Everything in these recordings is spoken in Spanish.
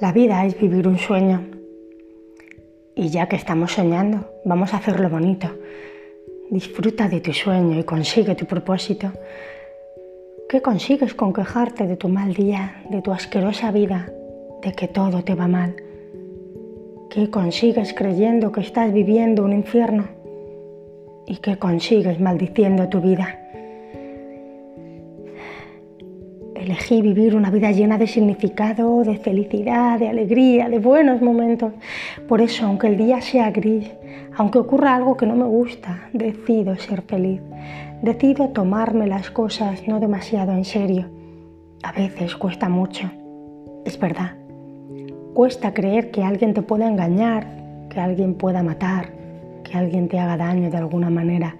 La vida es vivir un sueño. Y ya que estamos soñando, vamos a hacerlo bonito. Disfruta de tu sueño y consigue tu propósito. ¿Qué consigues con quejarte de tu mal día, de tu asquerosa vida, de que todo te va mal? ¿Qué consigues creyendo que estás viviendo un infierno? ¿Y qué consigues maldiciendo tu vida? Elegí vivir una vida llena de significado, de felicidad, de alegría, de buenos momentos. Por eso, aunque el día sea gris, aunque ocurra algo que no me gusta, decido ser feliz. Decido tomarme las cosas no demasiado en serio. A veces cuesta mucho, es verdad. Cuesta creer que alguien te pueda engañar, que alguien pueda matar, que alguien te haga daño de alguna manera.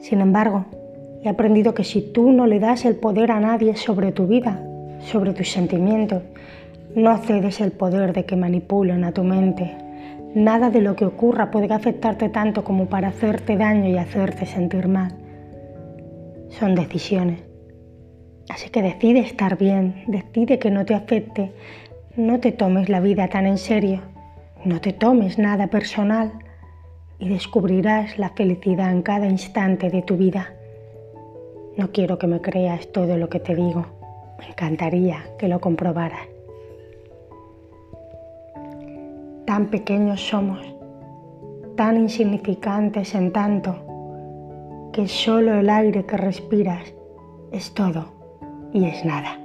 Sin embargo, He aprendido que si tú no le das el poder a nadie sobre tu vida, sobre tus sentimientos, no cedes el poder de que manipulen a tu mente. Nada de lo que ocurra puede afectarte tanto como para hacerte daño y hacerte sentir mal. Son decisiones. Así que decide estar bien, decide que no te afecte, no te tomes la vida tan en serio, no te tomes nada personal y descubrirás la felicidad en cada instante de tu vida. No quiero que me creas todo lo que te digo. Me encantaría que lo comprobaras. Tan pequeños somos, tan insignificantes en tanto, que solo el aire que respiras es todo y es nada.